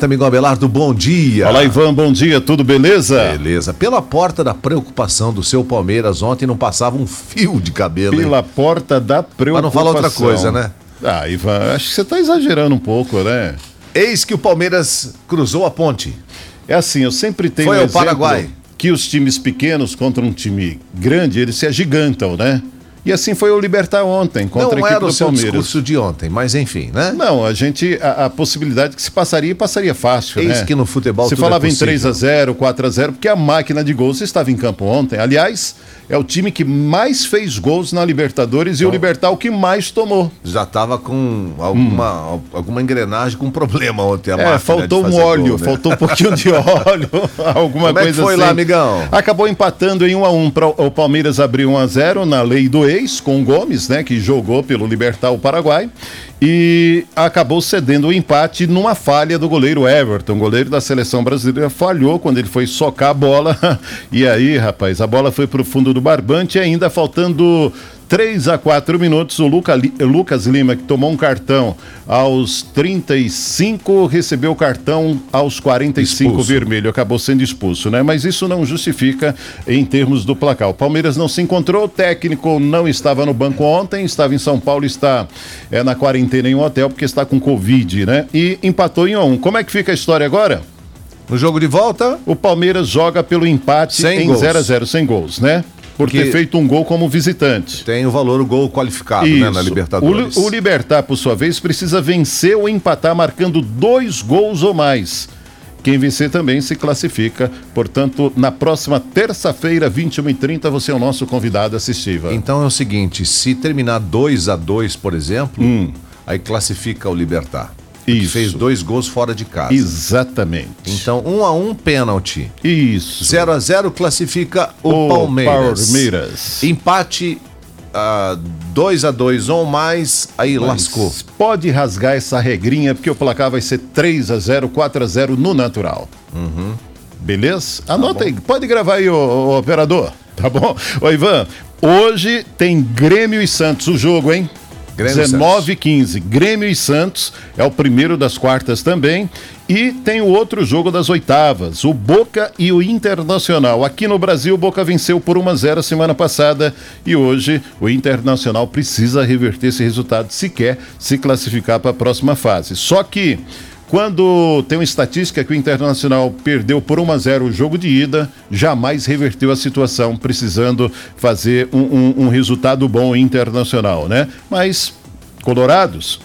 Amigo Abelardo, bom dia. Fala, Ivan, bom dia, tudo beleza? Beleza. Pela porta da preocupação do seu Palmeiras, ontem não passava um fio de cabelo. Pela hein? porta da preocupação. Mas não fala outra coisa, né? Ah, Ivan, acho que você está exagerando um pouco, né? Eis que o Palmeiras cruzou a ponte. É assim, eu sempre tenho. Foi um ao Paraguai. Que os times pequenos contra um time grande, eles se agigantam, né? E assim foi o Libertar ontem contra não a equipe era o do seu Palmeiras. discurso de ontem, mas enfim, né? Não, a gente a, a possibilidade que se passaria passaria fácil, Eis né? que no futebol Se tudo falava é em 3 a 0, 4 a 0, porque a máquina de gols estava em campo ontem. Aliás, é o time que mais fez gols na Libertadores e o Libertar o que mais tomou. Já estava com alguma, hum. alguma engrenagem com problema ontem. A é, faltou um óleo, gol, né? faltou um pouquinho de óleo, alguma Como coisa é que foi assim. lá, amigão? Acabou empatando em 1 a 1 O Palmeiras abriu 1 a 0 na lei do ex com Gomes, né, que jogou pelo Libertar o Paraguai e acabou cedendo o empate numa falha do goleiro Everton. O goleiro da seleção brasileira falhou quando ele foi socar a bola. E aí, rapaz, a bola foi para o fundo do barbante, ainda faltando 3 a 4 minutos, o Luca, Lucas Lima, que tomou um cartão aos 35, recebeu o cartão aos 45 expulso. vermelho, acabou sendo expulso, né? Mas isso não justifica em termos do placar. O Palmeiras não se encontrou, o técnico não estava no banco ontem, estava em São Paulo, está é, na quarentena em um hotel porque está com Covid, né? E empatou em 1 um. Como é que fica a história agora? No jogo de volta, o Palmeiras joga pelo empate sem em 0 a 0 sem gols, né? por ter feito um gol como visitante. Tem o valor o gol qualificado né, na Libertadores. O, o Libertar, por sua vez, precisa vencer ou empatar marcando dois gols ou mais. Quem vencer também se classifica. Portanto, na próxima terça-feira, 21h30, você é o nosso convidado assistiva. Então é o seguinte: se terminar 2 a 2 por exemplo, hum. Aí classifica o Libertar. Isso. fez dois gols fora de casa. Exatamente. Então, um a um pênalti. Isso. 0 a 0 classifica o, o Palmeiras. Palmeiras. Empate 2 uh, a 2 ou mais, aí Mas lascou. Pode rasgar essa regrinha, porque o placar vai ser 3 a 0 4 a 0 no natural. Uhum. Beleza? Anota tá aí. Pode gravar aí, o operador. Tá bom? Ô, Ivan, hoje tem Grêmio e Santos o jogo, hein? Grêmio 19 e 15. Grêmio e Santos é o primeiro das quartas também. E tem o outro jogo das oitavas, o Boca e o Internacional. Aqui no Brasil, o Boca venceu por 1 a 0 semana passada e hoje o Internacional precisa reverter esse resultado se quer se classificar para a próxima fase. Só que quando tem uma estatística que o Internacional perdeu por 1 a 0 o jogo de ida, jamais reverteu a situação, precisando fazer um, um, um resultado bom internacional, né? Mas, Colorados,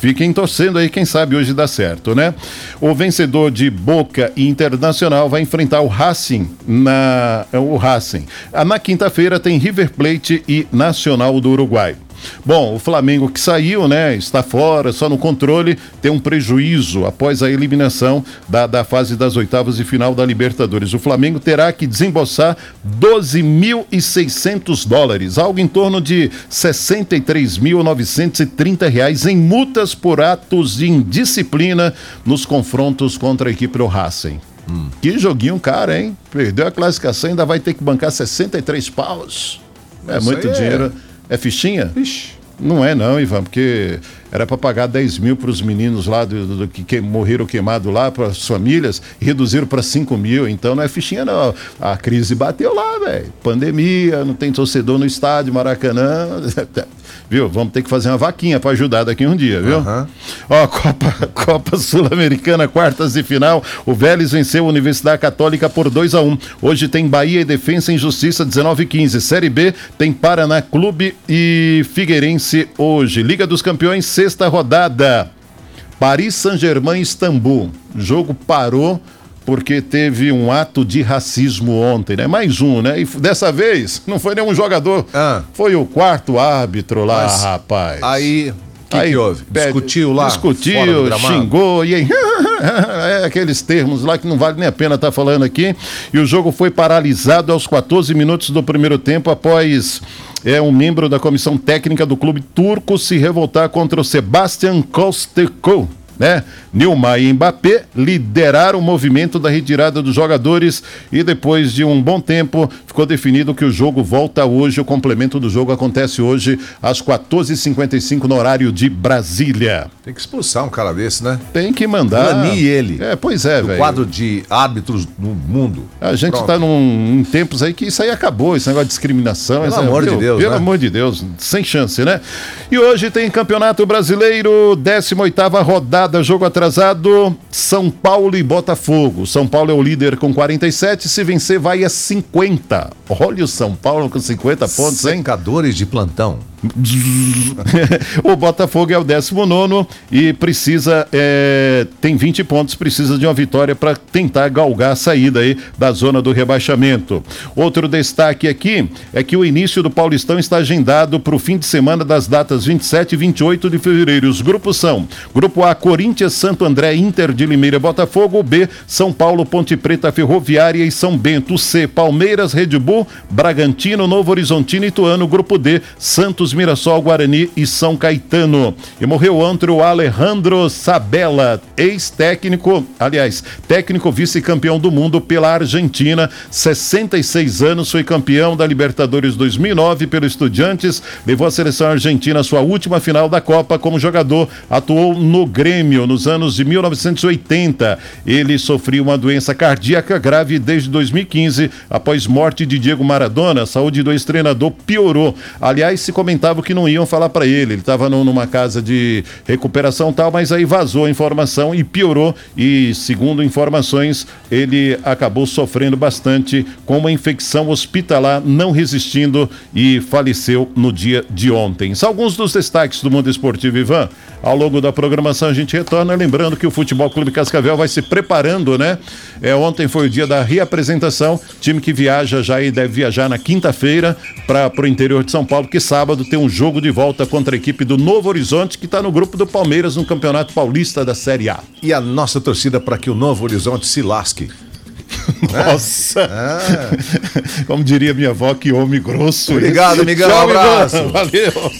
Fiquem torcendo aí, quem sabe hoje dá certo, né? O vencedor de Boca Internacional vai enfrentar o Racing na o Racing. Na quinta-feira tem River Plate e Nacional do Uruguai. Bom, o Flamengo que saiu, né, está fora, só no controle, tem um prejuízo após a eliminação da, da fase das oitavas de final da Libertadores. O Flamengo terá que desembolsar 12.600 dólares, algo em torno de 63.930 reais em multas por atos de indisciplina nos confrontos contra a equipe do Racing. Hum. Que joguinho cara, hein? Perdeu a classificação, ainda vai ter que bancar 63 paus. É Isso muito dinheiro. É é fichinha? Ixi. Não é não, Ivan, porque era para pagar 10 mil para os meninos lá do, do, do que, que, morreram queimados lá, para as famílias, e reduziram para 5 mil. Então não é fichinha, não. A crise bateu lá, velho. Pandemia, não tem torcedor no estádio, Maracanã. viu? Vamos ter que fazer uma vaquinha para ajudar daqui um dia, viu? Uhum. Ó, Copa, Copa Sul-Americana, quartas de final. O Vélez venceu a Universidade Católica por 2 a 1 Hoje tem Bahia e Defensa em Justiça 19 e 15. Série B tem Paraná Clube e Figueirense hoje. Liga dos Campeões, sexta rodada. Paris Saint-Germain Istambul. O jogo parou porque teve um ato de racismo ontem, né? Mais um, né? E dessa vez não foi nenhum jogador, ah. foi o quarto árbitro lá, Mas, rapaz. Aí, que aí que houve? Discutiu lá? Discutiu, xingou e aí. é aqueles termos lá que não vale nem a pena estar tá falando aqui. E o jogo foi paralisado aos 14 minutos do primeiro tempo após é um membro da comissão técnica do clube turco se revoltar contra o Sebastian Kosteko né? Nilmar e Mbappé lideraram o movimento da retirada dos jogadores e depois de um bom tempo ficou definido que o jogo volta hoje. O complemento do jogo acontece hoje às 14h55 no horário de Brasília. Tem que expulsar um cara desse, né? Tem que mandar. Banir ele. É, pois é, velho. quadro de árbitros no mundo. A gente está em tempos aí que isso aí acabou, esse negócio de discriminação. Pelo amor de Deus. Pelo né? amor de Deus, sem chance, né? E hoje tem Campeonato Brasileiro, 18 rodada, jogo atrasado, São Paulo e Botafogo. São Paulo é o líder com 47, se vencer vai a 50. Olha o São Paulo com 50 pontos, hein? Secadores de plantão. o Botafogo é o 19 e precisa, é, tem 20 pontos, precisa de uma vitória para tentar galgar a saída aí da zona do rebaixamento. Outro destaque aqui é que o início do Paulistão está agendado para o fim de semana das datas 27 e 28 de fevereiro. Os grupos são: Grupo A, Corinthians, Santo André, Inter de Limeira, Botafogo. B, São Paulo, Ponte Preta, Ferroviária e São Bento. C, Palmeiras, Red Bull, Bragantino, Novo Horizontino Ituano. Grupo D, Santos, Mirassol, Guarani e São Caetano. E morreu ontem o Alejandro Sabella, ex-técnico, aliás, técnico vice-campeão do mundo pela Argentina, 66 anos, foi campeão da Libertadores 2009 pelo Estudiantes, levou a seleção argentina à sua última final da Copa como jogador, atuou no Grêmio nos anos de 1980. Ele sofreu uma doença cardíaca grave desde 2015, após morte de Diego Maradona. A saúde do ex-treinador piorou. Aliás, se comentar comentavam que não iam falar para ele. Ele estava numa casa de recuperação tal, mas aí vazou a informação e piorou. E segundo informações, ele acabou sofrendo bastante com uma infecção hospitalar, não resistindo e faleceu no dia de ontem. São alguns dos destaques do mundo esportivo, Ivan. Ao longo da programação a gente retorna, lembrando que o Futebol Clube Cascavel vai se preparando, né? É, ontem foi o dia da reapresentação, time que viaja já e deve viajar na quinta-feira para o interior de São Paulo, que sábado tem um jogo de volta contra a equipe do Novo Horizonte, que está no grupo do Palmeiras no Campeonato Paulista da Série A. E a nossa torcida para que o Novo Horizonte se lasque. Nossa! É. Como diria minha avó, que homem grosso. Obrigado, amigão. Um abraço. Valeu.